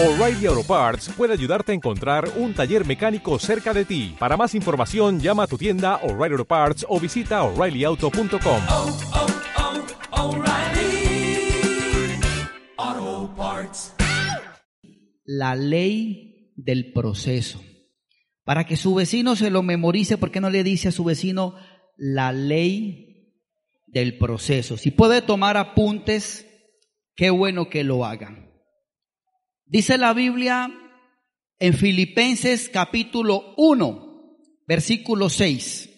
O'Reilly Auto Parts puede ayudarte a encontrar un taller mecánico cerca de ti. Para más información, llama a tu tienda O'Reilly Auto Parts o visita oreillyauto.com. oh, oh, Parts. la ley del proceso. Para que su vecino se lo memorice, ¿por qué no le dice a su vecino la ley del proceso? Si puede tomar apuntes, qué bueno que lo hagan. Dice la Biblia en Filipenses capítulo 1, versículo 6,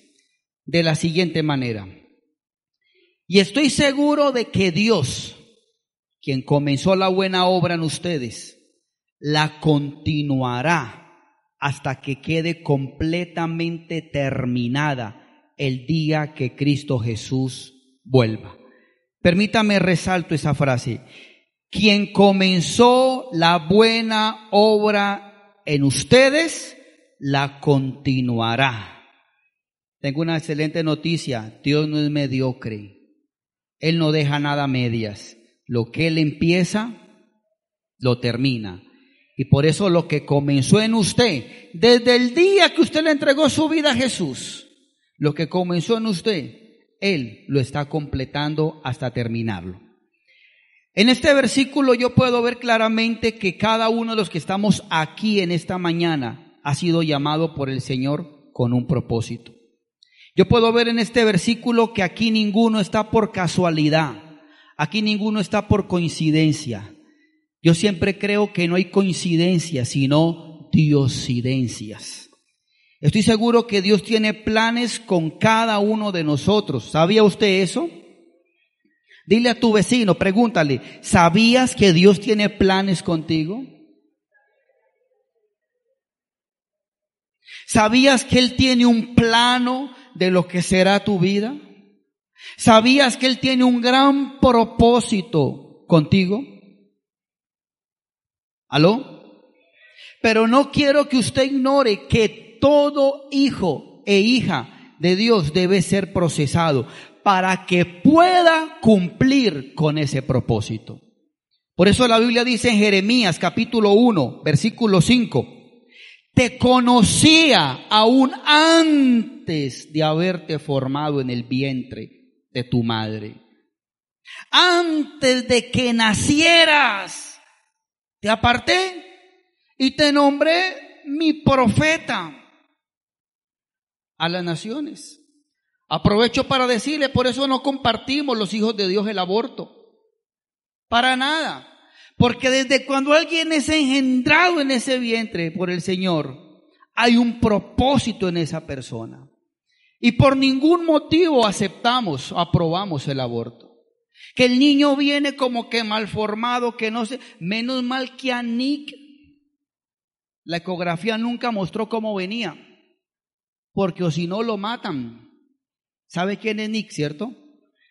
de la siguiente manera. Y estoy seguro de que Dios, quien comenzó la buena obra en ustedes, la continuará hasta que quede completamente terminada el día que Cristo Jesús vuelva. Permítame resalto esa frase. Quien comenzó la buena obra en ustedes, la continuará. Tengo una excelente noticia. Dios no es mediocre. Él no deja nada a medias. Lo que Él empieza, lo termina. Y por eso lo que comenzó en usted, desde el día que usted le entregó su vida a Jesús, lo que comenzó en usted, Él lo está completando hasta terminarlo. En este versículo yo puedo ver claramente que cada uno de los que estamos aquí en esta mañana ha sido llamado por el Señor con un propósito. Yo puedo ver en este versículo que aquí ninguno está por casualidad, aquí ninguno está por coincidencia. Yo siempre creo que no hay coincidencias, sino diosidencias. Estoy seguro que Dios tiene planes con cada uno de nosotros. ¿Sabía usted eso? Dile a tu vecino, pregúntale, ¿sabías que Dios tiene planes contigo? ¿Sabías que Él tiene un plano de lo que será tu vida? ¿Sabías que Él tiene un gran propósito contigo? ¿Aló? Pero no quiero que usted ignore que todo hijo e hija de Dios debe ser procesado para que pueda cumplir con ese propósito. Por eso la Biblia dice en Jeremías capítulo 1, versículo 5, te conocía aún antes de haberte formado en el vientre de tu madre. Antes de que nacieras, te aparté y te nombré mi profeta a las naciones. Aprovecho para decirle, por eso no compartimos los hijos de Dios el aborto. Para nada. Porque desde cuando alguien es engendrado en ese vientre por el Señor, hay un propósito en esa persona. Y por ningún motivo aceptamos, aprobamos el aborto. Que el niño viene como que mal formado, que no sé, menos mal que a Nick la ecografía nunca mostró cómo venía. Porque o si no lo matan. ¿Sabe quién es Nick, cierto?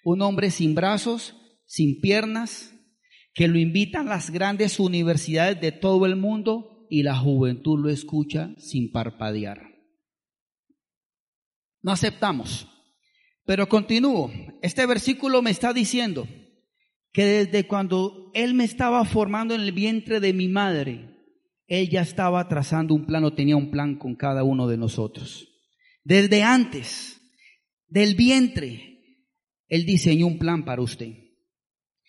Un hombre sin brazos, sin piernas, que lo invitan las grandes universidades de todo el mundo y la juventud lo escucha sin parpadear. No aceptamos. Pero continúo. Este versículo me está diciendo que desde cuando Él me estaba formando en el vientre de mi madre, Él ya estaba trazando un plano, tenía un plan con cada uno de nosotros. Desde antes del vientre, Él diseñó un plan para usted.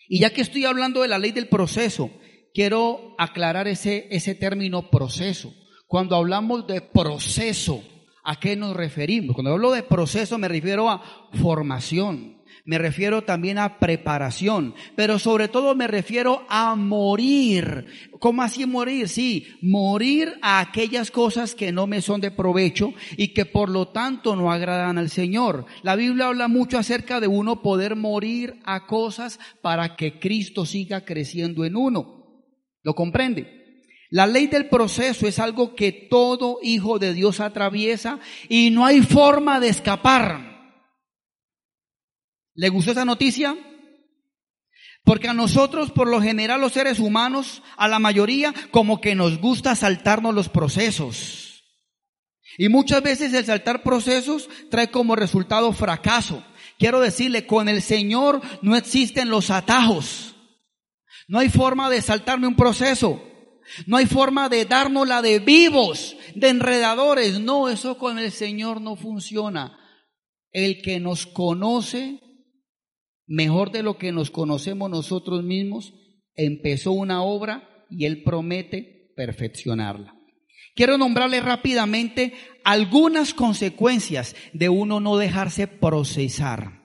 Y ya que estoy hablando de la ley del proceso, quiero aclarar ese, ese término proceso. Cuando hablamos de proceso, ¿a qué nos referimos? Cuando hablo de proceso me refiero a formación, me refiero también a preparación, pero sobre todo me refiero a morir. ¿Cómo así morir? Sí, morir a aquellas cosas que no me son de provecho y que por lo tanto no agradan al Señor. La Biblia habla mucho acerca de uno poder morir a cosas para que Cristo siga creciendo en uno. ¿Lo comprende? La ley del proceso es algo que todo hijo de Dios atraviesa y no hay forma de escapar. ¿Le gustó esa noticia? Porque a nosotros, por lo general, los seres humanos, a la mayoría, como que nos gusta saltarnos los procesos. Y muchas veces el saltar procesos trae como resultado fracaso. Quiero decirle, con el Señor no existen los atajos. No hay forma de saltarme un proceso. No hay forma de dárnosla de vivos, de enredadores. No, eso con el Señor no funciona. El que nos conoce mejor de lo que nos conocemos nosotros mismos, empezó una obra y Él promete perfeccionarla. Quiero nombrarle rápidamente algunas consecuencias de uno no dejarse procesar.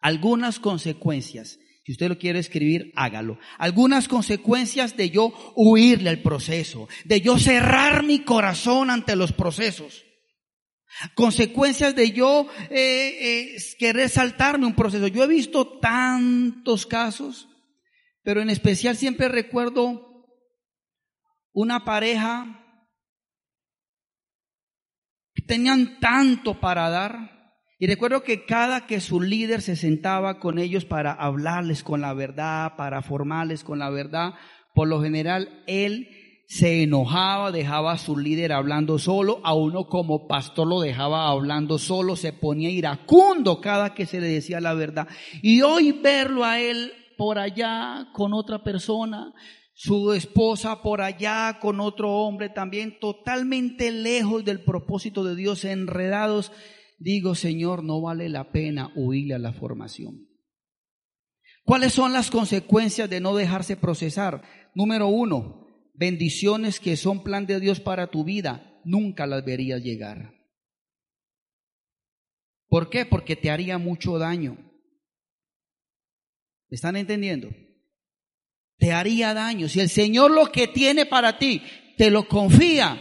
Algunas consecuencias. Si usted lo quiere escribir, hágalo. Algunas consecuencias de yo huirle al proceso, de yo cerrar mi corazón ante los procesos. Consecuencias de yo eh, eh, querer saltarme un proceso. Yo he visto tantos casos, pero en especial siempre recuerdo una pareja que tenían tanto para dar. Y recuerdo que cada que su líder se sentaba con ellos para hablarles con la verdad, para formarles con la verdad, por lo general él se enojaba, dejaba a su líder hablando solo, a uno como pastor lo dejaba hablando solo, se ponía iracundo cada que se le decía la verdad. Y hoy verlo a él por allá con otra persona, su esposa por allá con otro hombre también, totalmente lejos del propósito de Dios, enredados, digo, Señor, no vale la pena huirle a la formación. ¿Cuáles son las consecuencias de no dejarse procesar? Número uno, bendiciones que son plan de Dios para tu vida, nunca las verías llegar. ¿Por qué? Porque te haría mucho daño. ¿Me están entendiendo? Te haría daño. Si el Señor lo que tiene para ti te lo confía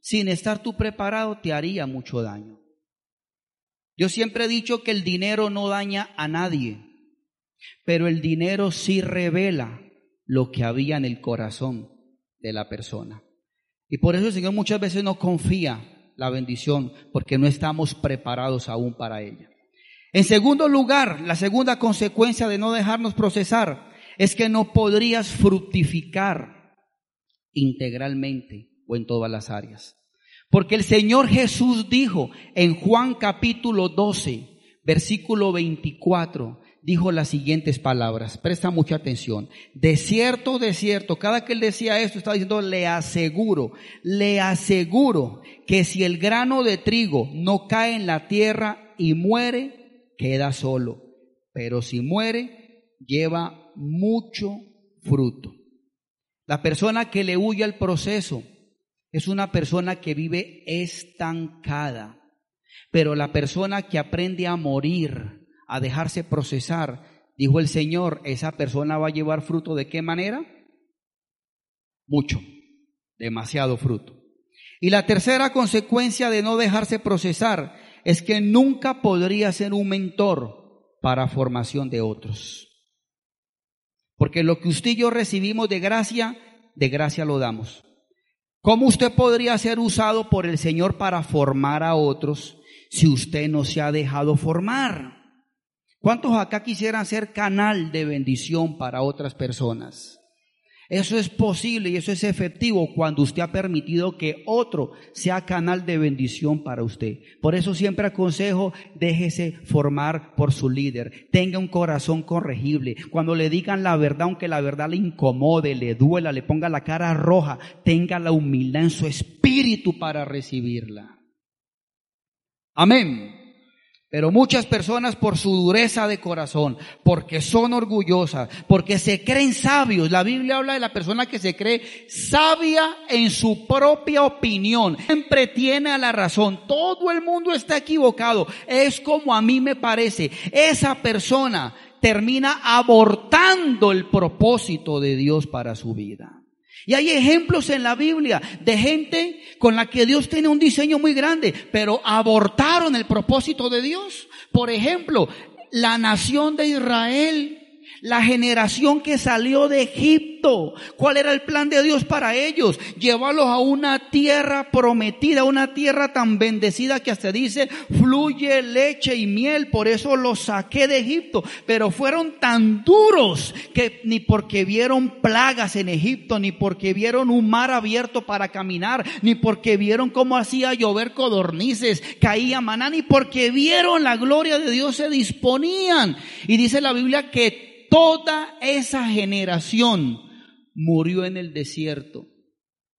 sin estar tú preparado, te haría mucho daño. Yo siempre he dicho que el dinero no daña a nadie, pero el dinero sí revela lo que había en el corazón de la persona. Y por eso el Señor muchas veces no confía la bendición, porque no estamos preparados aún para ella. En segundo lugar, la segunda consecuencia de no dejarnos procesar es que no podrías fructificar integralmente o en todas las áreas. Porque el Señor Jesús dijo en Juan capítulo 12, versículo 24, dijo las siguientes palabras. Presta mucha atención. De cierto, de cierto, cada que él decía esto, estaba diciendo, le aseguro, le aseguro que si el grano de trigo no cae en la tierra y muere, queda solo. Pero si muere, lleva mucho fruto. La persona que le huye al proceso es una persona que vive estancada. Pero la persona que aprende a morir, a dejarse procesar, dijo el Señor, esa persona va a llevar fruto de qué manera? Mucho, demasiado fruto. Y la tercera consecuencia de no dejarse procesar es que nunca podría ser un mentor para formación de otros. Porque lo que usted y yo recibimos de gracia, de gracia lo damos. ¿Cómo usted podría ser usado por el Señor para formar a otros si usted no se ha dejado formar? ¿Cuántos acá quisieran ser canal de bendición para otras personas? Eso es posible y eso es efectivo cuando usted ha permitido que otro sea canal de bendición para usted. Por eso siempre aconsejo, déjese formar por su líder. Tenga un corazón corregible. Cuando le digan la verdad, aunque la verdad le incomode, le duela, le ponga la cara roja, tenga la humildad en su espíritu para recibirla. Amén. Pero muchas personas por su dureza de corazón, porque son orgullosas, porque se creen sabios. La Biblia habla de la persona que se cree sabia en su propia opinión. Siempre tiene a la razón. Todo el mundo está equivocado. Es como a mí me parece. Esa persona termina abortando el propósito de Dios para su vida. Y hay ejemplos en la Biblia de gente con la que Dios tiene un diseño muy grande, pero abortaron el propósito de Dios. Por ejemplo, la nación de Israel la generación que salió de Egipto. ¿Cuál era el plan de Dios para ellos? Llevarlos a una tierra prometida, una tierra tan bendecida que hasta dice fluye leche y miel. Por eso los saqué de Egipto. Pero fueron tan duros que ni porque vieron plagas en Egipto, ni porque vieron un mar abierto para caminar, ni porque vieron cómo hacía llover codornices, caía maná, ni porque vieron la gloria de Dios se disponían. Y dice la Biblia que toda esa generación murió en el desierto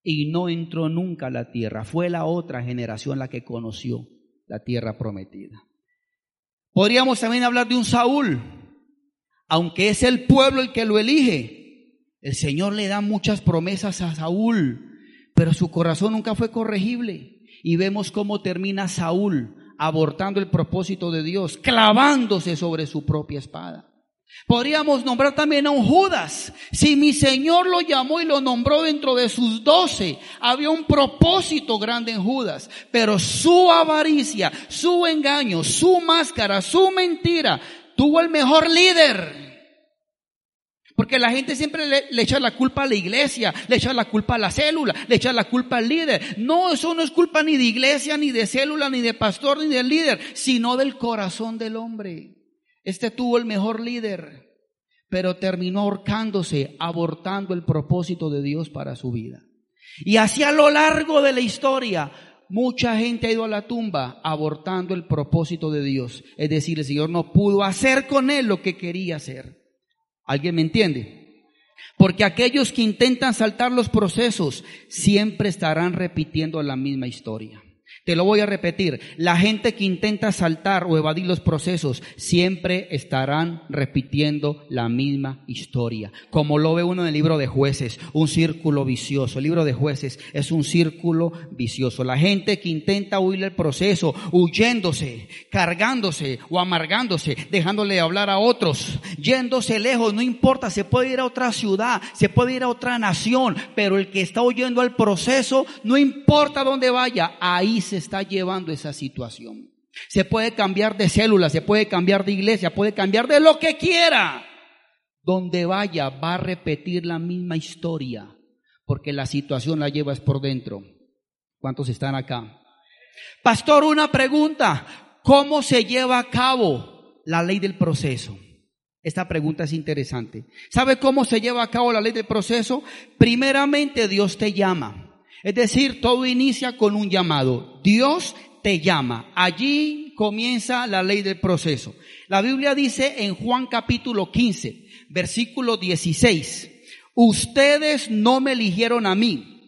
y no entró nunca a la tierra. Fue la otra generación la que conoció la tierra prometida. Podríamos también hablar de un Saúl, aunque es el pueblo el que lo elige. El Señor le da muchas promesas a Saúl, pero su corazón nunca fue corregible. Y vemos cómo termina Saúl abortando el propósito de Dios, clavándose sobre su propia espada. Podríamos nombrar también a un Judas. Si mi Señor lo llamó y lo nombró dentro de sus doce, había un propósito grande en Judas, pero su avaricia, su engaño, su máscara, su mentira, tuvo el mejor líder. Porque la gente siempre le, le, echa la culpa a la iglesia, le echa la culpa a la célula, le echa la culpa al líder. No, eso no es culpa ni de iglesia, ni de célula, ni de pastor, ni del líder, sino del corazón del hombre. Este tuvo el mejor líder, pero terminó ahorcándose, abortando el propósito de Dios para su vida. Y así a lo largo de la historia, mucha gente ha ido a la tumba abortando el propósito de Dios. Es decir, el Señor no pudo hacer con él lo que quería hacer. ¿Alguien me entiende? Porque aquellos que intentan saltar los procesos siempre estarán repitiendo la misma historia. Te lo voy a repetir. La gente que intenta saltar o evadir los procesos siempre estarán repitiendo la misma historia. Como lo ve uno en el libro de jueces, un círculo vicioso. El libro de jueces es un círculo vicioso. La gente que intenta huir del proceso, huyéndose, cargándose o amargándose, dejándole hablar a otros, yéndose lejos, no importa, se puede ir a otra ciudad, se puede ir a otra nación, pero el que está huyendo al proceso, no importa dónde vaya, ahí se está llevando esa situación. Se puede cambiar de célula, se puede cambiar de iglesia, puede cambiar de lo que quiera. Donde vaya va a repetir la misma historia, porque la situación la llevas por dentro. ¿Cuántos están acá? Pastor, una pregunta. ¿Cómo se lleva a cabo la ley del proceso? Esta pregunta es interesante. ¿Sabe cómo se lleva a cabo la ley del proceso? Primeramente Dios te llama. Es decir, todo inicia con un llamado. Dios te llama. Allí comienza la ley del proceso. La Biblia dice en Juan capítulo 15, versículo 16, ustedes no me eligieron a mí,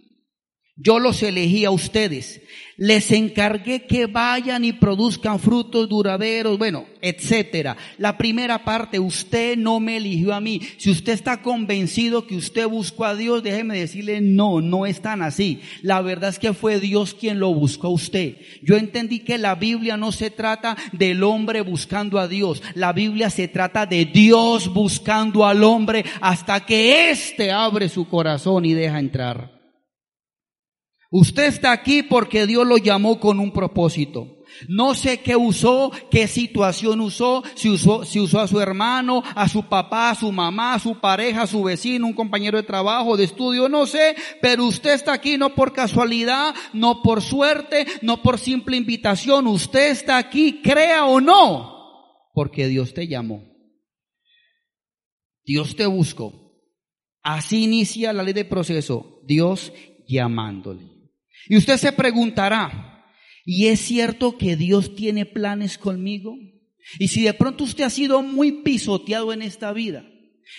yo los elegí a ustedes les encargué que vayan y produzcan frutos duraderos, bueno, etcétera. La primera parte, usted no me eligió a mí. Si usted está convencido que usted buscó a Dios, déjeme decirle, no, no es tan así. La verdad es que fue Dios quien lo buscó a usted. Yo entendí que la Biblia no se trata del hombre buscando a Dios. La Biblia se trata de Dios buscando al hombre hasta que éste abre su corazón y deja entrar. Usted está aquí porque Dios lo llamó con un propósito. No sé qué usó, qué situación usó, si usó, si usó a su hermano, a su papá, a su mamá, a su pareja, a su vecino, un compañero de trabajo, de estudio, no sé, pero usted está aquí no por casualidad, no por suerte, no por simple invitación, usted está aquí, crea o no, porque Dios te llamó. Dios te buscó. Así inicia la ley del proceso, Dios llamándole. Y usted se preguntará, ¿y es cierto que Dios tiene planes conmigo? Y si de pronto usted ha sido muy pisoteado en esta vida,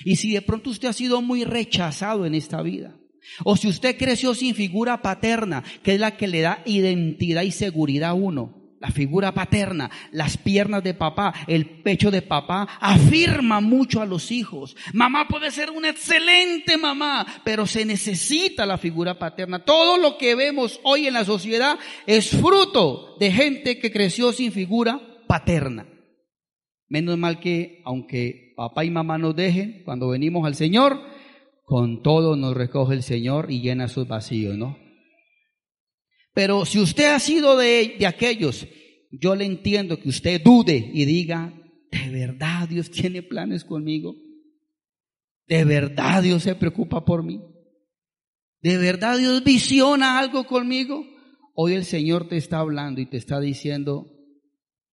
y si de pronto usted ha sido muy rechazado en esta vida, o si usted creció sin figura paterna, que es la que le da identidad y seguridad a uno, la figura paterna, las piernas de papá, el pecho de papá, afirma mucho a los hijos. Mamá puede ser una excelente mamá, pero se necesita la figura paterna. Todo lo que vemos hoy en la sociedad es fruto de gente que creció sin figura paterna. Menos mal que, aunque papá y mamá nos dejen, cuando venimos al Señor, con todo nos recoge el Señor y llena sus vacíos, ¿no? Pero si usted ha sido de, de aquellos, yo le entiendo que usted dude y diga, ¿de verdad Dios tiene planes conmigo? ¿De verdad Dios se preocupa por mí? ¿De verdad Dios visiona algo conmigo? Hoy el Señor te está hablando y te está diciendo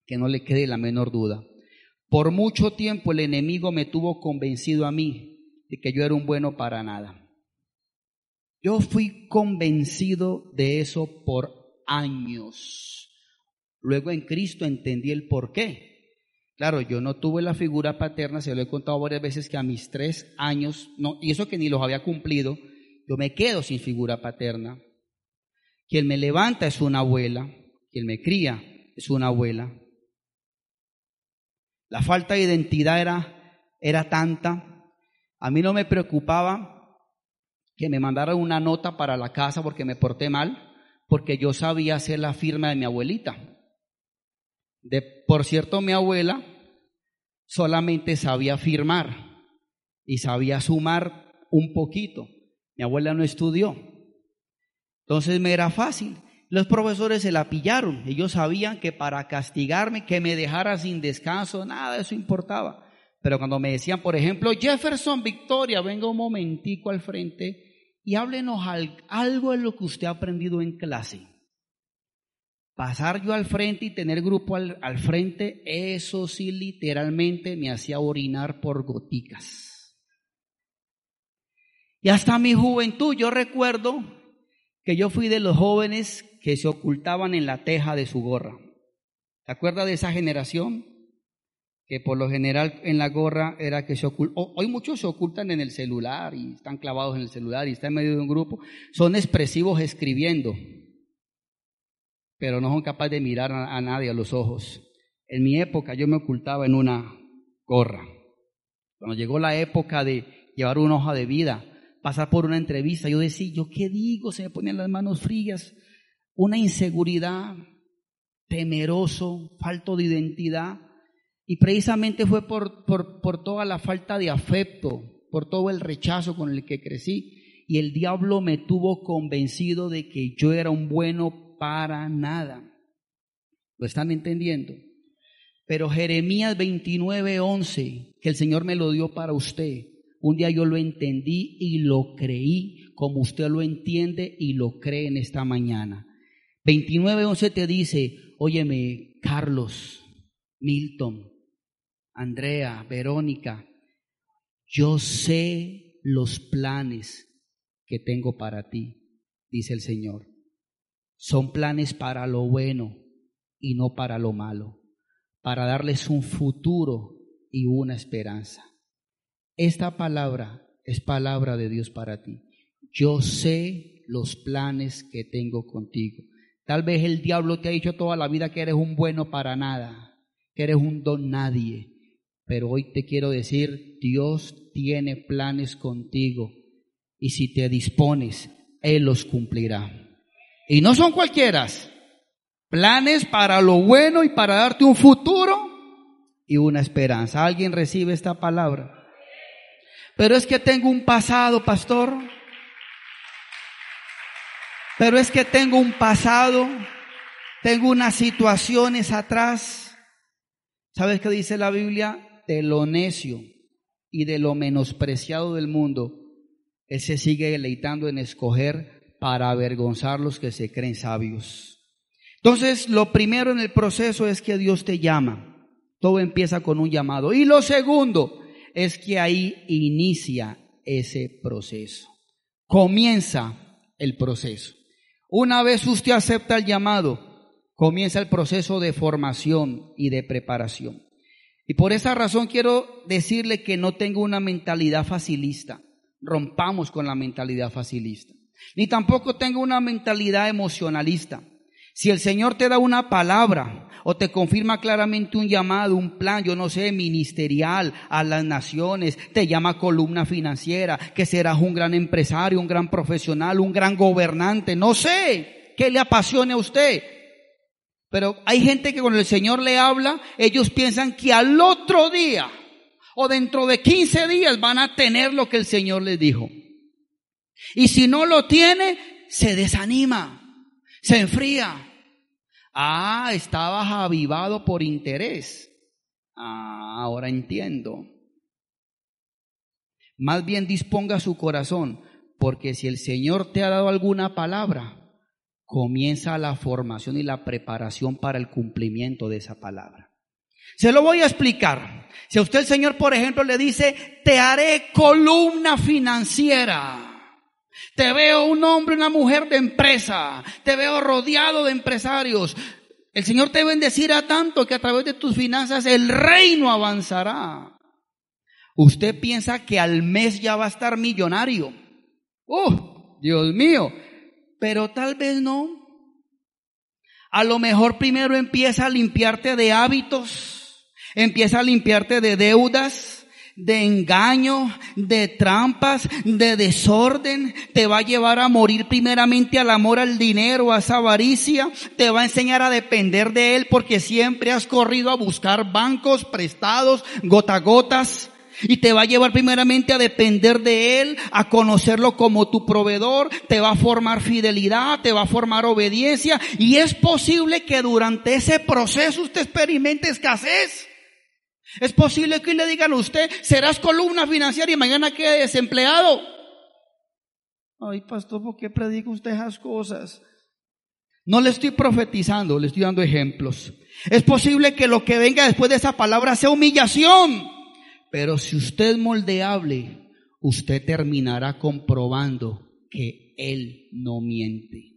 que no le quede la menor duda. Por mucho tiempo el enemigo me tuvo convencido a mí de que yo era un bueno para nada. Yo fui convencido de eso por años. Luego en Cristo entendí el por qué. Claro, yo no tuve la figura paterna, se lo he contado varias veces que a mis tres años, no, y eso que ni los había cumplido, yo me quedo sin figura paterna. Quien me levanta es una abuela, quien me cría es una abuela. La falta de identidad era, era tanta. A mí no me preocupaba que me mandaran una nota para la casa porque me porté mal, porque yo sabía hacer la firma de mi abuelita. De, por cierto, mi abuela solamente sabía firmar y sabía sumar un poquito. Mi abuela no estudió. Entonces me era fácil. Los profesores se la pillaron. Ellos sabían que para castigarme, que me dejara sin descanso, nada de eso importaba. Pero cuando me decían, por ejemplo, Jefferson Victoria, venga un momentico al frente y háblenos algo de lo que usted ha aprendido en clase. Pasar yo al frente y tener grupo al, al frente, eso sí literalmente me hacía orinar por goticas. Y hasta mi juventud, yo recuerdo que yo fui de los jóvenes que se ocultaban en la teja de su gorra. ¿Se acuerda de esa generación? Que por lo general en la gorra era que se ocultan. Hoy muchos se ocultan en el celular y están clavados en el celular y están en medio de un grupo. Son expresivos escribiendo, pero no son capaces de mirar a, nadie a los ojos. En mi época yo me ocultaba en una gorra. Cuando llegó la época de llevar una hoja de vida, pasar por una entrevista, yo decía, ¿yo qué digo? Se me ponían las manos frías una inseguridad, temeroso, falto de identidad. Y precisamente fue por, por, por, toda la falta de afecto, por todo el rechazo con el que crecí. Y el diablo me tuvo convencido de que yo era un bueno para nada. ¿Lo están entendiendo? Pero Jeremías 29, 11, que el Señor me lo dio para usted. Un día yo lo entendí y lo creí como usted lo entiende y lo cree en esta mañana. 29.11 te dice, óyeme, Carlos, Milton, Andrea, Verónica, yo sé los planes que tengo para ti, dice el Señor. Son planes para lo bueno y no para lo malo, para darles un futuro y una esperanza. Esta palabra es palabra de Dios para ti. Yo sé los planes que tengo contigo. Tal vez el diablo te ha dicho toda la vida que eres un bueno para nada, que eres un don nadie. Pero hoy te quiero decir, Dios tiene planes contigo y si te dispones, Él los cumplirá. Y no son cualquieras, planes para lo bueno y para darte un futuro y una esperanza. ¿Alguien recibe esta palabra? Pero es que tengo un pasado, pastor. Pero es que tengo un pasado, tengo unas situaciones atrás. ¿Sabes qué dice la Biblia? De lo necio y de lo menospreciado del mundo, Él se sigue deleitando en escoger para avergonzar los que se creen sabios. Entonces, lo primero en el proceso es que Dios te llama. Todo empieza con un llamado. Y lo segundo es que ahí inicia ese proceso. Comienza el proceso. Una vez usted acepta el llamado, comienza el proceso de formación y de preparación. Y por esa razón quiero decirle que no tengo una mentalidad facilista. Rompamos con la mentalidad facilista. Ni tampoco tengo una mentalidad emocionalista. Si el Señor te da una palabra o te confirma claramente un llamado, un plan, yo no sé, ministerial a las naciones, te llama columna financiera, que serás un gran empresario, un gran profesional, un gran gobernante, no sé, qué le apasione a usted. Pero hay gente que cuando el Señor le habla, ellos piensan que al otro día o dentro de 15 días van a tener lo que el Señor les dijo. Y si no lo tiene, se desanima, se enfría. Ah, estabas avivado por interés. Ah, ahora entiendo. Más bien disponga su corazón, porque si el Señor te ha dado alguna palabra, comienza la formación y la preparación para el cumplimiento de esa palabra. Se lo voy a explicar. Si a usted el Señor, por ejemplo, le dice, te haré columna financiera. Te veo un hombre, una mujer de empresa. Te veo rodeado de empresarios. El Señor te bendecirá tanto que a través de tus finanzas el reino avanzará. Usted piensa que al mes ya va a estar millonario. ¡Uh! Dios mío. Pero tal vez no. A lo mejor primero empieza a limpiarte de hábitos, empieza a limpiarte de deudas, de engaño, de trampas, de desorden, te va a llevar a morir primeramente al amor al dinero, a esa avaricia, te va a enseñar a depender de él porque siempre has corrido a buscar bancos prestados, gota gotas. Y te va a llevar primeramente a depender de Él, a conocerlo como tu proveedor, te va a formar fidelidad, te va a formar obediencia. Y es posible que durante ese proceso usted experimente escasez. Es posible que le digan a usted, serás columna financiera y mañana quede desempleado. Ay, pastor, ¿por qué predica usted esas cosas? No le estoy profetizando, le estoy dando ejemplos. Es posible que lo que venga después de esa palabra sea humillación. Pero si usted moldeable, usted terminará comprobando que Él no miente.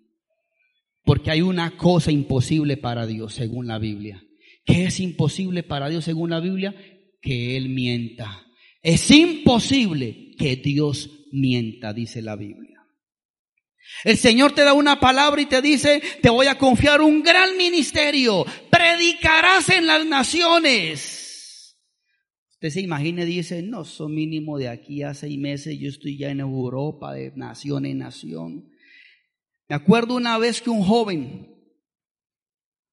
Porque hay una cosa imposible para Dios, según la Biblia. ¿Qué es imposible para Dios según la Biblia? Que Él mienta. Es imposible que Dios mienta, dice la Biblia. El Señor te da una palabra y te dice, te voy a confiar un gran ministerio, predicarás en las naciones. Usted se imagina y dice, no, son mínimo de aquí a seis meses, yo estoy ya en Europa, de nación en nación. Me acuerdo una vez que un joven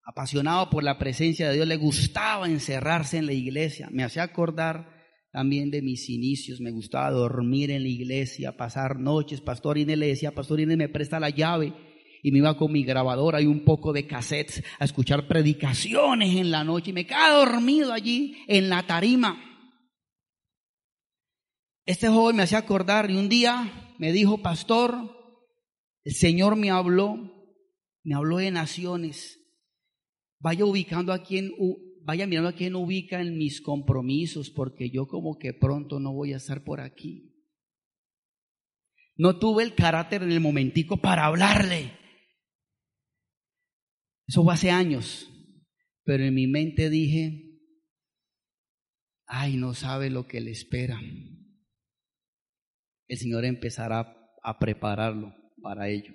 apasionado por la presencia de Dios, le gustaba encerrarse en la iglesia. Me hacía acordar también de mis inicios, me gustaba dormir en la iglesia, pasar noches. Pastor Inés le decía, Pastor Inés, me presta la llave. Y me iba con mi grabadora y un poco de cassettes a escuchar predicaciones en la noche y me quedaba dormido allí en la tarima. Este joven me hacía acordar y un día me dijo, pastor, el Señor me habló, me habló de naciones vaya ubicando a quien, vaya mirando a quién ubica en mis compromisos, porque yo como que pronto no voy a estar por aquí. No tuve el carácter en el momentico para hablarle. Eso fue hace años, pero en mi mente dije, ay, no sabe lo que le espera. El Señor empezará a prepararlo para ello.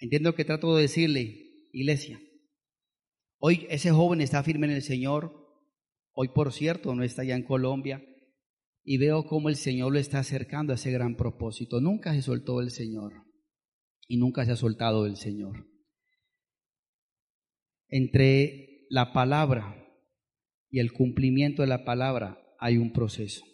Entiendo que trato de decirle, iglesia, Hoy ese joven está firme en el Señor. Hoy, por cierto, no está ya en Colombia. Y veo cómo el Señor lo está acercando a ese gran propósito. Nunca se soltó el Señor. Y nunca se ha soltado el Señor. Entre la palabra y el cumplimiento de la palabra hay un proceso.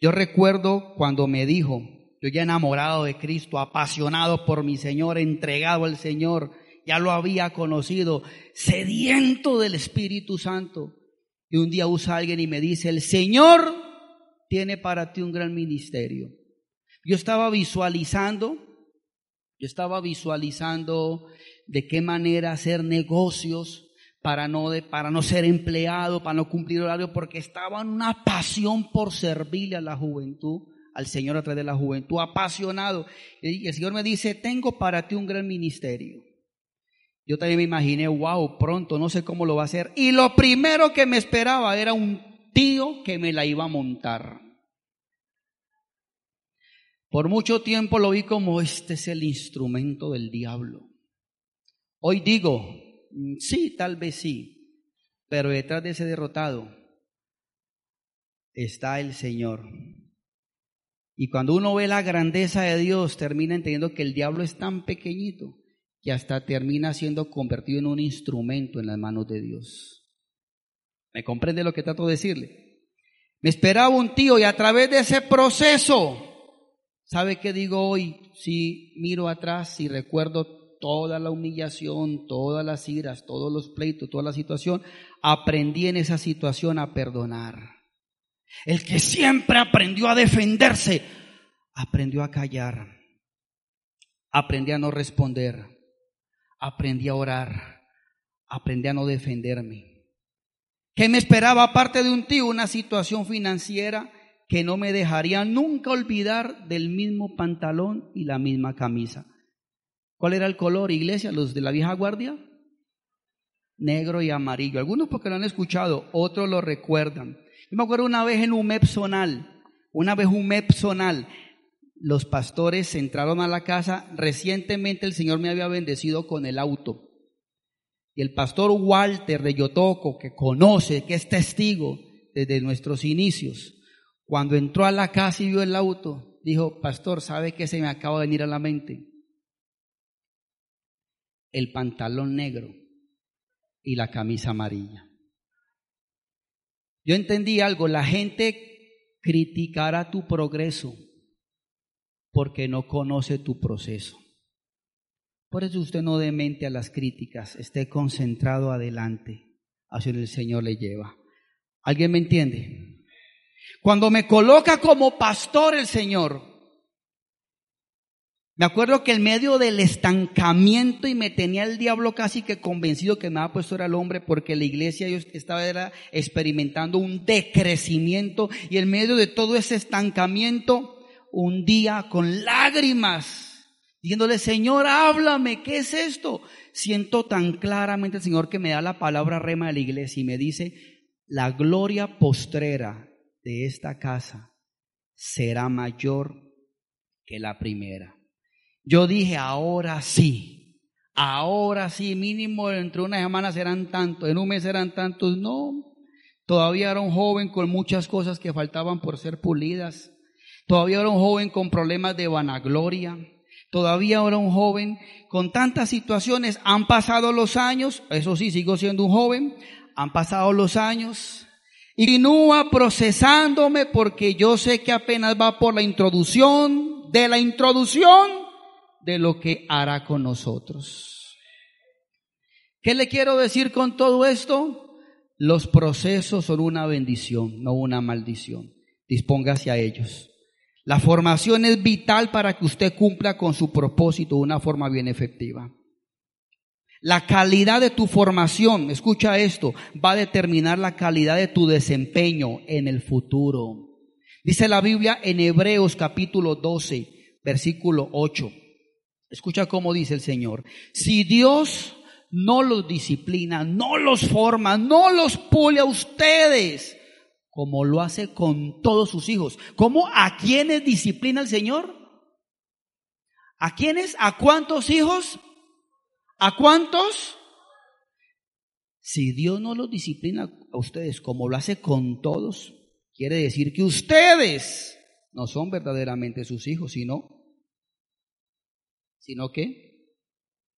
Yo recuerdo cuando me dijo, yo ya enamorado de Cristo, apasionado por mi Señor, entregado al Señor, ya lo había conocido, sediento del Espíritu Santo. Y un día usa alguien y me dice, el Señor tiene para ti un gran ministerio. Yo estaba visualizando, yo estaba visualizando de qué manera hacer negocios para no, de, para no ser empleado, para no cumplir horario, porque estaba en una pasión por servirle a la juventud, al Señor a través de la juventud, apasionado. Y el Señor me dice, tengo para ti un gran ministerio. Yo también me imaginé, wow, pronto, no sé cómo lo va a hacer. Y lo primero que me esperaba era un tío que me la iba a montar. Por mucho tiempo lo vi como este es el instrumento del diablo. Hoy digo, sí, tal vez sí, pero detrás de ese derrotado está el Señor. Y cuando uno ve la grandeza de Dios, termina entendiendo que el diablo es tan pequeñito que hasta termina siendo convertido en un instrumento en las manos de Dios. ¿Me comprende lo que trato de decirle? Me esperaba un tío y a través de ese proceso, ¿sabe qué digo hoy? Si miro atrás y recuerdo toda la humillación, todas las iras, todos los pleitos, toda la situación, aprendí en esa situación a perdonar. El que siempre aprendió a defenderse, aprendió a callar, aprendió a no responder aprendí a orar, aprendí a no defenderme. ¿Qué me esperaba aparte de un tío? Una situación financiera que no me dejaría nunca olvidar del mismo pantalón y la misma camisa. ¿Cuál era el color, iglesia? ¿Los de la vieja guardia? Negro y amarillo. Algunos porque lo han escuchado, otros lo recuerdan. Yo me acuerdo una vez en un MEPSonal, una vez un MEPSonal, los pastores entraron a la casa. Recientemente el Señor me había bendecido con el auto. Y el pastor Walter de Yotoco, que conoce, que es testigo desde nuestros inicios, cuando entró a la casa y vio el auto, dijo, pastor, ¿sabe qué se me acaba de venir a la mente? El pantalón negro y la camisa amarilla. Yo entendí algo, la gente criticará tu progreso porque no conoce tu proceso. Por eso usted no demente a las críticas, esté concentrado adelante, hacia el Señor le lleva. ¿Alguien me entiende? Cuando me coloca como pastor el Señor, me acuerdo que en medio del estancamiento y me tenía el diablo casi que convencido que me había puesto era el hombre porque la iglesia yo estaba experimentando un decrecimiento y en medio de todo ese estancamiento un día con lágrimas, diciéndole, Señor, háblame, ¿qué es esto? Siento tan claramente el Señor que me da la palabra rema de la iglesia y me dice, la gloria postrera de esta casa será mayor que la primera. Yo dije, ahora sí, ahora sí, mínimo entre una semana serán tantos, en un mes serán tantos. No, todavía era un joven con muchas cosas que faltaban por ser pulidas. Todavía era un joven con problemas de vanagloria. Todavía era un joven con tantas situaciones. Han pasado los años, eso sí, sigo siendo un joven. Han pasado los años. Y continúa procesándome porque yo sé que apenas va por la introducción de la introducción de lo que hará con nosotros. ¿Qué le quiero decir con todo esto? Los procesos son una bendición, no una maldición. Dispóngase a ellos. La formación es vital para que usted cumpla con su propósito de una forma bien efectiva. La calidad de tu formación, escucha esto, va a determinar la calidad de tu desempeño en el futuro. Dice la Biblia en Hebreos capítulo 12, versículo 8. Escucha cómo dice el Señor. Si Dios no los disciplina, no los forma, no los pule a ustedes, como lo hace con todos sus hijos. ¿Cómo a quiénes disciplina el Señor? ¿A quiénes? ¿A cuántos hijos? ¿A cuántos? Si Dios no los disciplina a ustedes como lo hace con todos, quiere decir que ustedes no son verdaderamente sus hijos, sino, sino que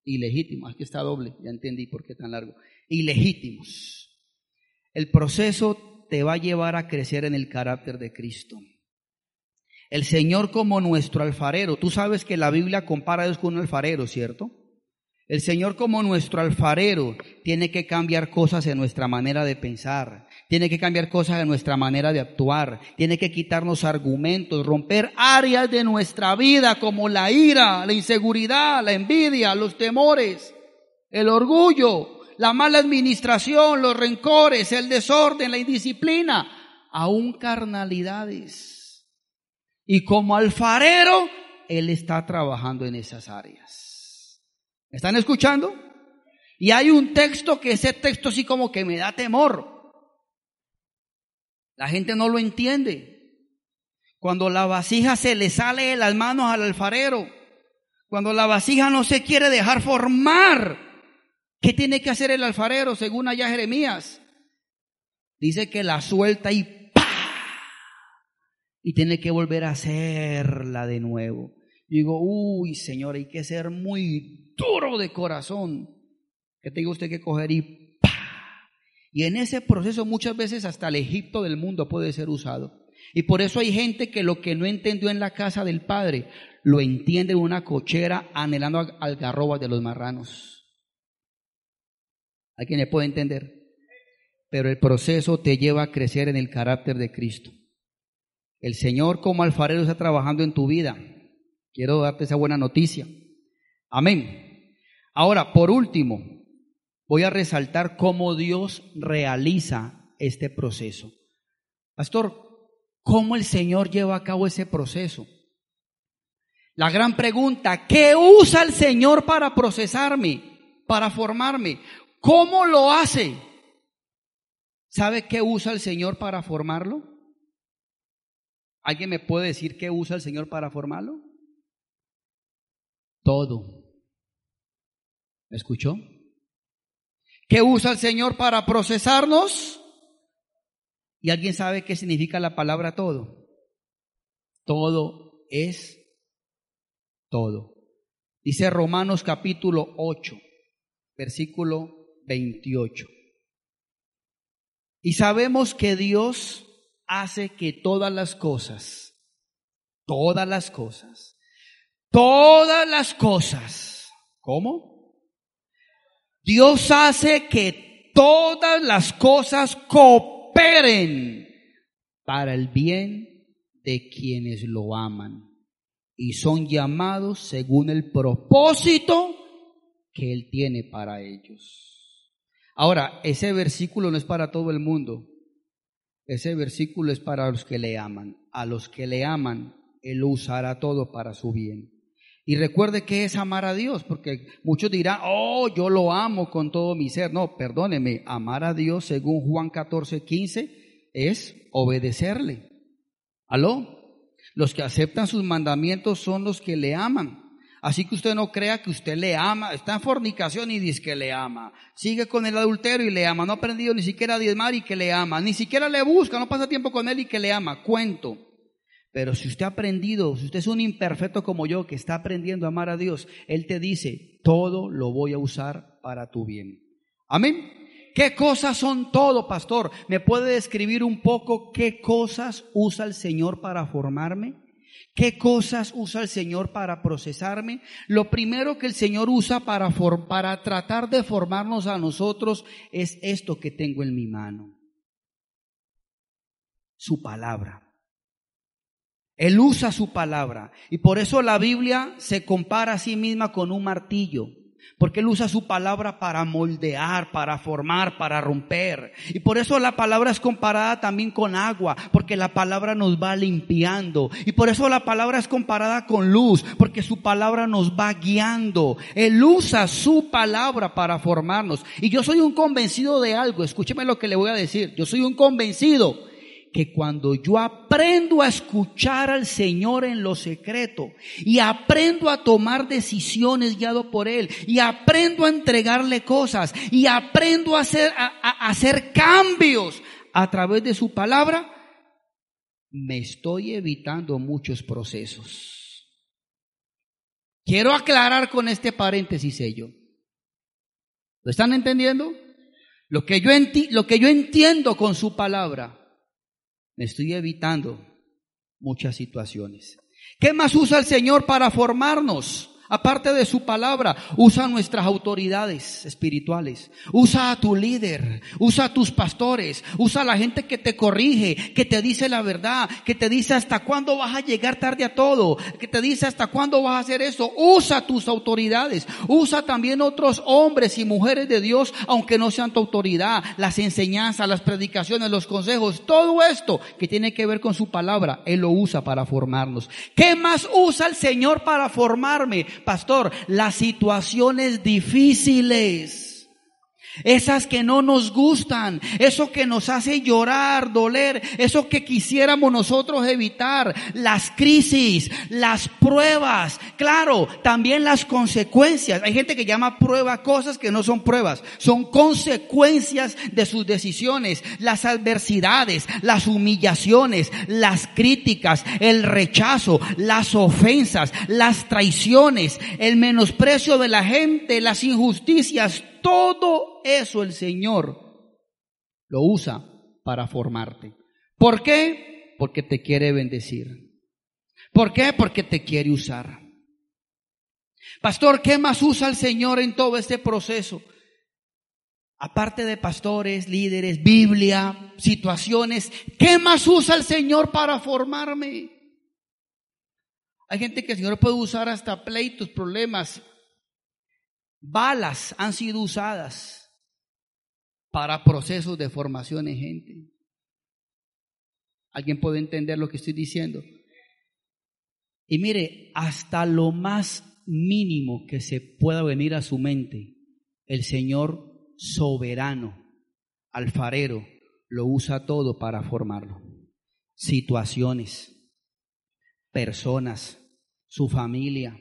ilegítimos. Aquí está doble, ya entendí por qué tan largo. Ilegítimos. El proceso te va a llevar a crecer en el carácter de Cristo. El Señor como nuestro alfarero. Tú sabes que la Biblia compara a Dios con un alfarero, ¿cierto? El Señor como nuestro alfarero tiene que cambiar cosas en nuestra manera de pensar, tiene que cambiar cosas en nuestra manera de actuar, tiene que quitarnos argumentos, romper áreas de nuestra vida como la ira, la inseguridad, la envidia, los temores, el orgullo, la mala administración, los rencores, el desorden, la indisciplina, aún carnalidades. Y como alfarero, Él está trabajando en esas áreas. ¿Me están escuchando? Y hay un texto que ese texto sí como que me da temor. La gente no lo entiende. Cuando la vasija se le sale de las manos al alfarero, cuando la vasija no se quiere dejar formar, ¿Qué tiene que hacer el alfarero según allá Jeremías? Dice que la suelta y ¡pa! Y tiene que volver a hacerla de nuevo. digo, uy, Señor, hay que ser muy duro de corazón. Que tenga usted que coger y ¡pa! Y en ese proceso muchas veces hasta el Egipto del mundo puede ser usado. Y por eso hay gente que lo que no entendió en la casa del Padre, lo entiende en una cochera anhelando algarrobas de los marranos. ¿A quién le puede entender? Pero el proceso te lleva a crecer en el carácter de Cristo. El Señor como alfarero está trabajando en tu vida. Quiero darte esa buena noticia. Amén. Ahora, por último, voy a resaltar cómo Dios realiza este proceso. Pastor, ¿cómo el Señor lleva a cabo ese proceso? La gran pregunta, ¿qué usa el Señor para procesarme, para formarme? ¿Cómo lo hace? ¿Sabe qué usa el Señor para formarlo? ¿Alguien me puede decir qué usa el Señor para formarlo? Todo. ¿Me escuchó? ¿Qué usa el Señor para procesarnos? ¿Y alguien sabe qué significa la palabra todo? Todo es todo. Dice Romanos capítulo 8, versículo 28. Y sabemos que Dios hace que todas las cosas, todas las cosas, todas las cosas, ¿cómo? Dios hace que todas las cosas cooperen para el bien de quienes lo aman y son llamados según el propósito que Él tiene para ellos. Ahora, ese versículo no es para todo el mundo. Ese versículo es para los que le aman. A los que le aman, Él usará todo para su bien. Y recuerde que es amar a Dios, porque muchos dirán, oh, yo lo amo con todo mi ser. No, perdóneme, amar a Dios según Juan 14, 15 es obedecerle. ¿Aló? Los que aceptan sus mandamientos son los que le aman. Así que usted no crea que usted le ama, está en fornicación y dice que le ama. Sigue con el adulterio y le ama. No ha aprendido ni siquiera a diezmar y que le ama. Ni siquiera le busca, no pasa tiempo con él y que le ama. Cuento. Pero si usted ha aprendido, si usted es un imperfecto como yo que está aprendiendo a amar a Dios, Él te dice, todo lo voy a usar para tu bien. Amén. ¿Qué cosas son todo, pastor? ¿Me puede describir un poco qué cosas usa el Señor para formarme? ¿Qué cosas usa el Señor para procesarme? Lo primero que el Señor usa para, para tratar de formarnos a nosotros es esto que tengo en mi mano. Su palabra. Él usa su palabra. Y por eso la Biblia se compara a sí misma con un martillo. Porque Él usa su palabra para moldear, para formar, para romper. Y por eso la palabra es comparada también con agua, porque la palabra nos va limpiando. Y por eso la palabra es comparada con luz, porque su palabra nos va guiando. Él usa su palabra para formarnos. Y yo soy un convencido de algo, escúcheme lo que le voy a decir. Yo soy un convencido que cuando yo aprendo a escuchar al Señor en lo secreto y aprendo a tomar decisiones guiado por Él y aprendo a entregarle cosas y aprendo a hacer, a, hacer cambios a través de su palabra, me estoy evitando muchos procesos. Quiero aclarar con este paréntesis ello. ¿Lo están entendiendo? Lo que yo, lo que yo entiendo con su palabra me estoy evitando muchas situaciones. ¿Qué más usa el Señor para formarnos? Aparte de su palabra, usa nuestras autoridades espirituales. Usa a tu líder, usa a tus pastores, usa a la gente que te corrige, que te dice la verdad, que te dice hasta cuándo vas a llegar tarde a todo, que te dice hasta cuándo vas a hacer eso. Usa tus autoridades. Usa también otros hombres y mujeres de Dios, aunque no sean tu autoridad, las enseñanzas, las predicaciones, los consejos, todo esto que tiene que ver con su palabra, Él lo usa para formarnos. ¿Qué más usa el Señor para formarme? Pastor, las situaciones difíciles esas que no nos gustan, eso que nos hace llorar, doler, eso que quisiéramos nosotros evitar, las crisis, las pruebas, claro, también las consecuencias. Hay gente que llama prueba cosas que no son pruebas, son consecuencias de sus decisiones, las adversidades, las humillaciones, las críticas, el rechazo, las ofensas, las traiciones, el menosprecio de la gente, las injusticias, todo eso el Señor lo usa para formarte. ¿Por qué? Porque te quiere bendecir. ¿Por qué? Porque te quiere usar. Pastor, ¿qué más usa el Señor en todo este proceso? Aparte de pastores, líderes, Biblia, situaciones, ¿qué más usa el Señor para formarme? Hay gente que el Señor puede usar hasta pleitos, problemas, Balas han sido usadas para procesos de formación en gente. ¿Alguien puede entender lo que estoy diciendo? Y mire, hasta lo más mínimo que se pueda venir a su mente, el Señor soberano, alfarero, lo usa todo para formarlo. Situaciones, personas, su familia.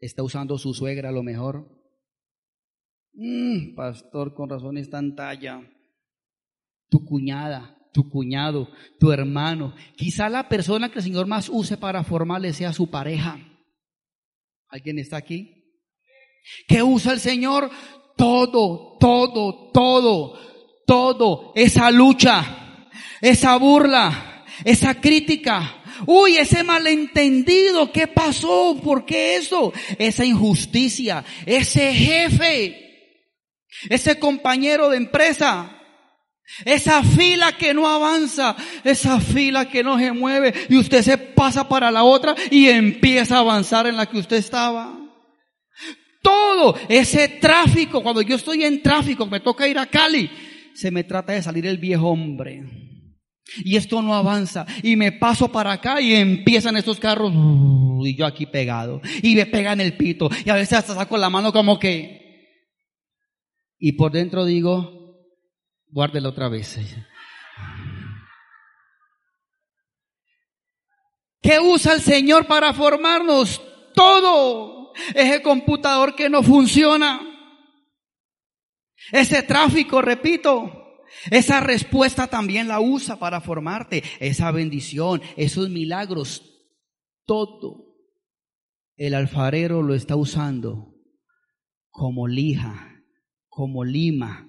Está usando su suegra a lo mejor. Mm, pastor, con razón está en talla. Tu cuñada, tu cuñado, tu hermano. Quizá la persona que el Señor más use para formarle sea su pareja. ¿Alguien está aquí? ¿Qué usa el Señor? Todo, todo, todo, todo. Esa lucha, esa burla, esa crítica. Uy, ese malentendido, ¿qué pasó? ¿Por qué eso? Esa injusticia, ese jefe, ese compañero de empresa, esa fila que no avanza, esa fila que no se mueve y usted se pasa para la otra y empieza a avanzar en la que usted estaba. Todo ese tráfico, cuando yo estoy en tráfico, me toca ir a Cali, se me trata de salir el viejo hombre. Y esto no avanza. Y me paso para acá y empiezan estos carros y yo aquí pegado. Y me pegan el pito. Y a veces hasta saco la mano como que... Y por dentro digo, Guárdela otra vez. ¿Qué usa el Señor para formarnos? Todo. Ese computador que no funciona. Ese tráfico, repito. Esa respuesta también la usa para formarte. Esa bendición, esos milagros. Todo. El alfarero lo está usando como lija, como lima,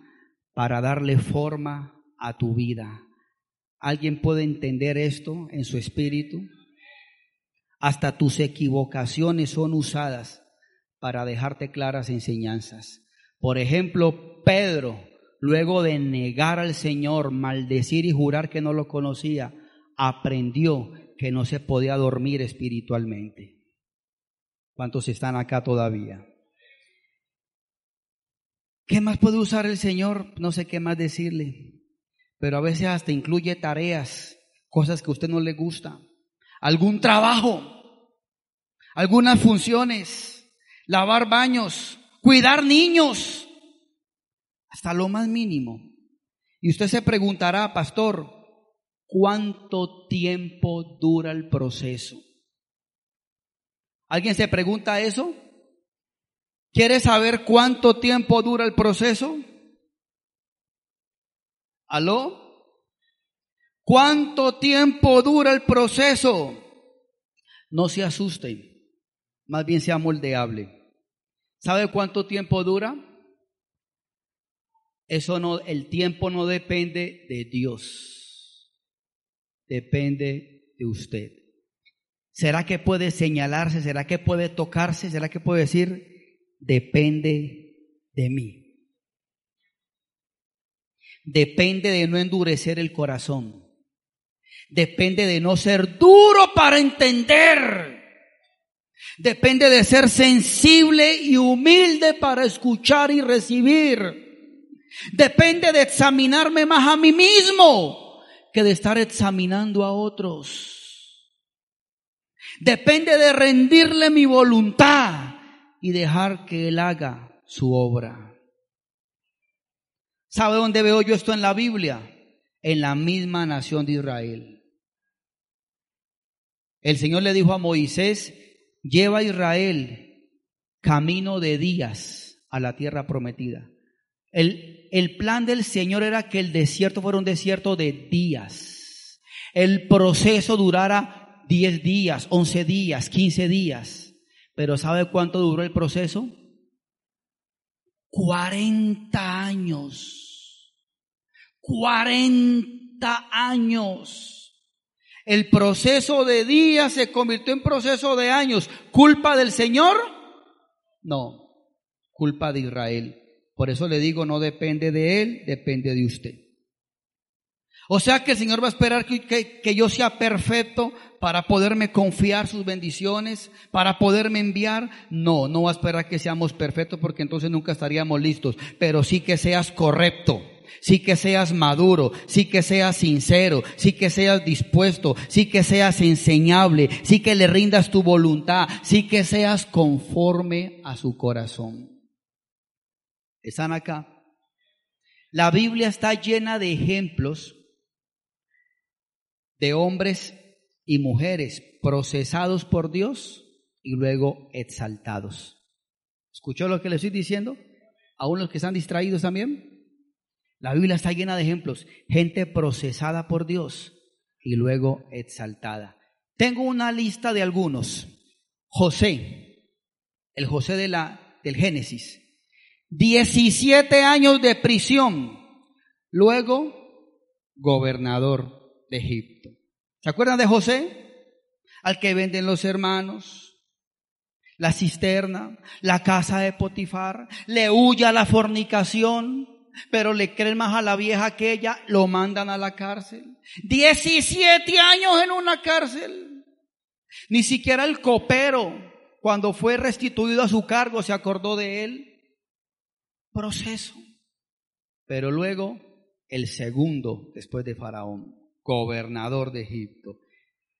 para darle forma a tu vida. ¿Alguien puede entender esto en su espíritu? Hasta tus equivocaciones son usadas para dejarte claras enseñanzas. Por ejemplo, Pedro, luego de negar al Señor, maldecir y jurar que no lo conocía, aprendió que no se podía dormir espiritualmente. ¿Cuántos están acá todavía? ¿Qué más puede usar el Señor? No sé qué más decirle. Pero a veces hasta incluye tareas, cosas que a usted no le gusta. Algún trabajo, algunas funciones, lavar baños, cuidar niños, hasta lo más mínimo. Y usted se preguntará, pastor, ¿cuánto tiempo dura el proceso? ¿Alguien se pregunta eso? ¿Quieres saber cuánto tiempo dura el proceso? ¿Aló? ¿Cuánto tiempo dura el proceso? No se asusten, más bien sea moldeable. ¿Sabe cuánto tiempo dura? Eso no, el tiempo no depende de Dios, depende de usted. ¿Será que puede señalarse? ¿Será que puede tocarse? ¿Será que puede decir, depende de mí. Depende de no endurecer el corazón. Depende de no ser duro para entender. Depende de ser sensible y humilde para escuchar y recibir. Depende de examinarme más a mí mismo que de estar examinando a otros. Depende de rendirle mi voluntad y dejar que Él haga su obra. ¿Sabe dónde veo yo esto en la Biblia? En la misma nación de Israel. El Señor le dijo a Moisés, lleva a Israel camino de días a la tierra prometida. El, el plan del Señor era que el desierto fuera un desierto de días. El proceso durara 10 días, 11 días, 15 días. Pero ¿sabe cuánto duró el proceso? 40 años. 40 años. El proceso de días se convirtió en proceso de años. ¿Culpa del Señor? No, culpa de Israel. Por eso le digo, no depende de Él, depende de usted. O sea que el Señor va a esperar que, que, yo sea perfecto para poderme confiar sus bendiciones, para poderme enviar. No, no va a esperar que seamos perfectos porque entonces nunca estaríamos listos. Pero sí que seas correcto, sí que seas maduro, sí que seas sincero, sí que seas dispuesto, sí que seas enseñable, sí que le rindas tu voluntad, sí que seas conforme a su corazón. ¿Están acá? La Biblia está llena de ejemplos de hombres y mujeres procesados por Dios y luego exaltados. ¿Escuchó lo que le estoy diciendo? ¿Aún los que están distraídos también? La Biblia está llena de ejemplos. Gente procesada por Dios y luego exaltada. Tengo una lista de algunos. José, el José de la, del Génesis. 17 años de prisión. Luego, gobernador de Egipto. ¿Se acuerdan de José? Al que venden los hermanos, la cisterna, la casa de Potifar, le huye a la fornicación, pero le creen más a la vieja que ella, lo mandan a la cárcel. 17 años en una cárcel. Ni siquiera el copero, cuando fue restituido a su cargo, se acordó de él. Proceso. Pero luego, el segundo, después de Faraón, gobernador de Egipto.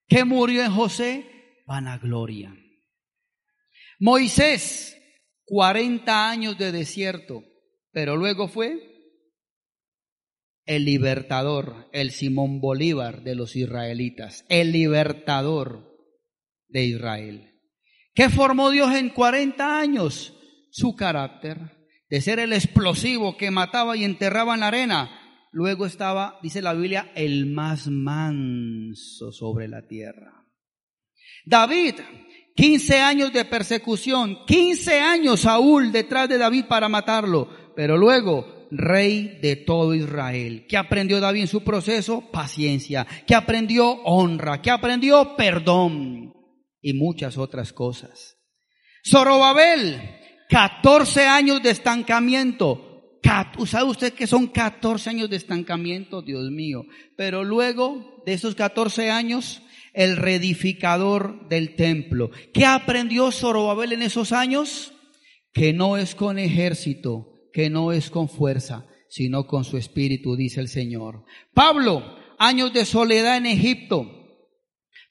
¿Qué murió en José? Vanagloria. Moisés, 40 años de desierto, pero luego fue el libertador, el Simón Bolívar de los israelitas, el libertador de Israel. ¿Qué formó Dios en 40 años? Su carácter, de ser el explosivo que mataba y enterraba en la arena. Luego estaba, dice la Biblia, el más manso sobre la tierra. David, 15 años de persecución, 15 años Saúl detrás de David para matarlo, pero luego rey de todo Israel. ¿Qué aprendió David en su proceso? Paciencia. ¿Qué aprendió? Honra. ¿Qué aprendió? Perdón. Y muchas otras cosas. Zorobabel, 14 años de estancamiento. ¿Sabe usted que son 14 años de estancamiento? Dios mío. Pero luego de esos 14 años, el reedificador del templo. ¿Qué aprendió Zorobabel en esos años? Que no es con ejército, que no es con fuerza, sino con su espíritu, dice el Señor. Pablo, años de soledad en Egipto.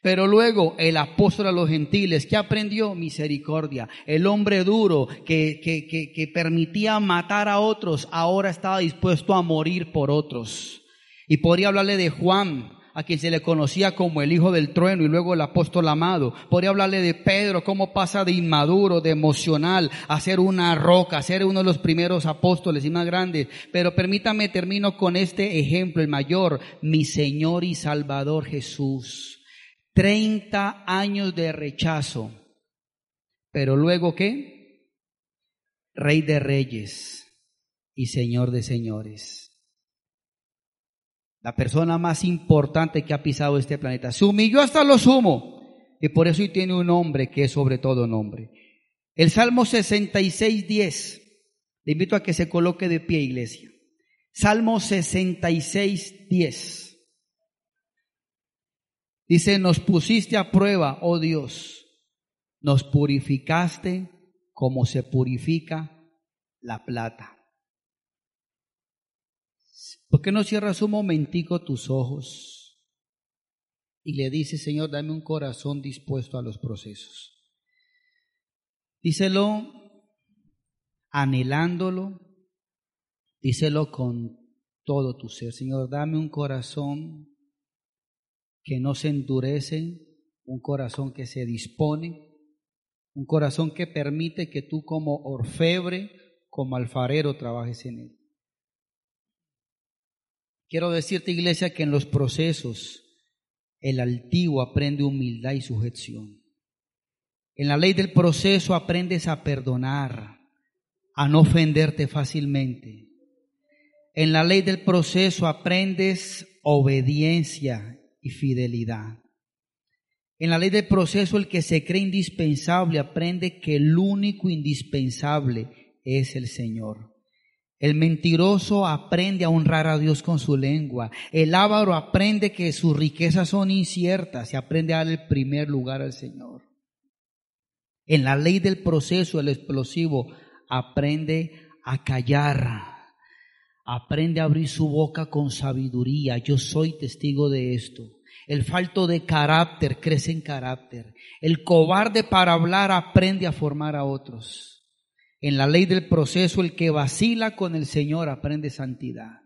Pero luego el apóstol a los gentiles, que aprendió? Misericordia. El hombre duro que, que, que, que, permitía matar a otros, ahora estaba dispuesto a morir por otros. Y podría hablarle de Juan, a quien se le conocía como el hijo del trueno y luego el apóstol amado. Podría hablarle de Pedro, cómo pasa de inmaduro, de emocional, a ser una roca, a ser uno de los primeros apóstoles y más grandes. Pero permítame, termino con este ejemplo, el mayor, mi Señor y Salvador Jesús. Treinta años de rechazo. Pero luego qué? Rey de reyes y Señor de señores la persona más importante que ha pisado este planeta. Se humilló hasta lo sumo y por eso hoy tiene un nombre que es sobre todo nombre. El Salmo 66, 10. Le invito a que se coloque de pie, iglesia. Salmo 66, 10. Dice, nos pusiste a prueba, oh Dios, nos purificaste como se purifica la plata. ¿Por qué no cierras un momentico tus ojos y le dices, Señor, dame un corazón dispuesto a los procesos? Díselo anhelándolo, díselo con todo tu ser. Señor, dame un corazón que no se endurece, un corazón que se dispone, un corazón que permite que tú como orfebre, como alfarero trabajes en él. Quiero decirte, iglesia, que en los procesos el altivo aprende humildad y sujeción. En la ley del proceso aprendes a perdonar, a no ofenderte fácilmente. En la ley del proceso aprendes obediencia y fidelidad. En la ley del proceso el que se cree indispensable aprende que el único indispensable es el Señor. El mentiroso aprende a honrar a Dios con su lengua. El avaro aprende que sus riquezas son inciertas y aprende a dar el primer lugar al Señor. En la ley del proceso, el explosivo aprende a callar. Aprende a abrir su boca con sabiduría. Yo soy testigo de esto. El falto de carácter crece en carácter. El cobarde para hablar aprende a formar a otros. En la ley del proceso, el que vacila con el Señor aprende santidad,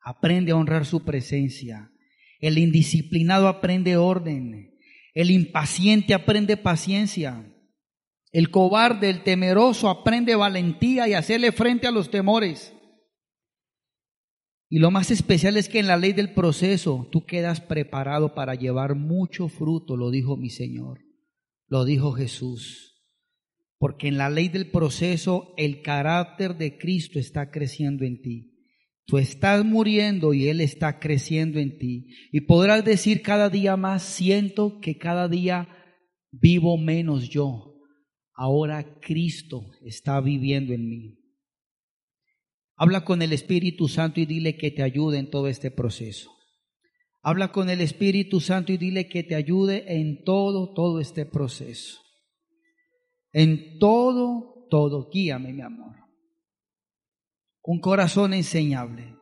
aprende a honrar su presencia. El indisciplinado aprende orden. El impaciente aprende paciencia. El cobarde, el temeroso aprende valentía y hacerle frente a los temores. Y lo más especial es que en la ley del proceso tú quedas preparado para llevar mucho fruto, lo dijo mi Señor, lo dijo Jesús. Porque en la ley del proceso el carácter de Cristo está creciendo en ti. Tú estás muriendo y Él está creciendo en ti. Y podrás decir cada día más, siento que cada día vivo menos yo. Ahora Cristo está viviendo en mí. Habla con el Espíritu Santo y dile que te ayude en todo este proceso. Habla con el Espíritu Santo y dile que te ayude en todo, todo este proceso. En todo, todo. Guíame, mi amor. Un corazón enseñable.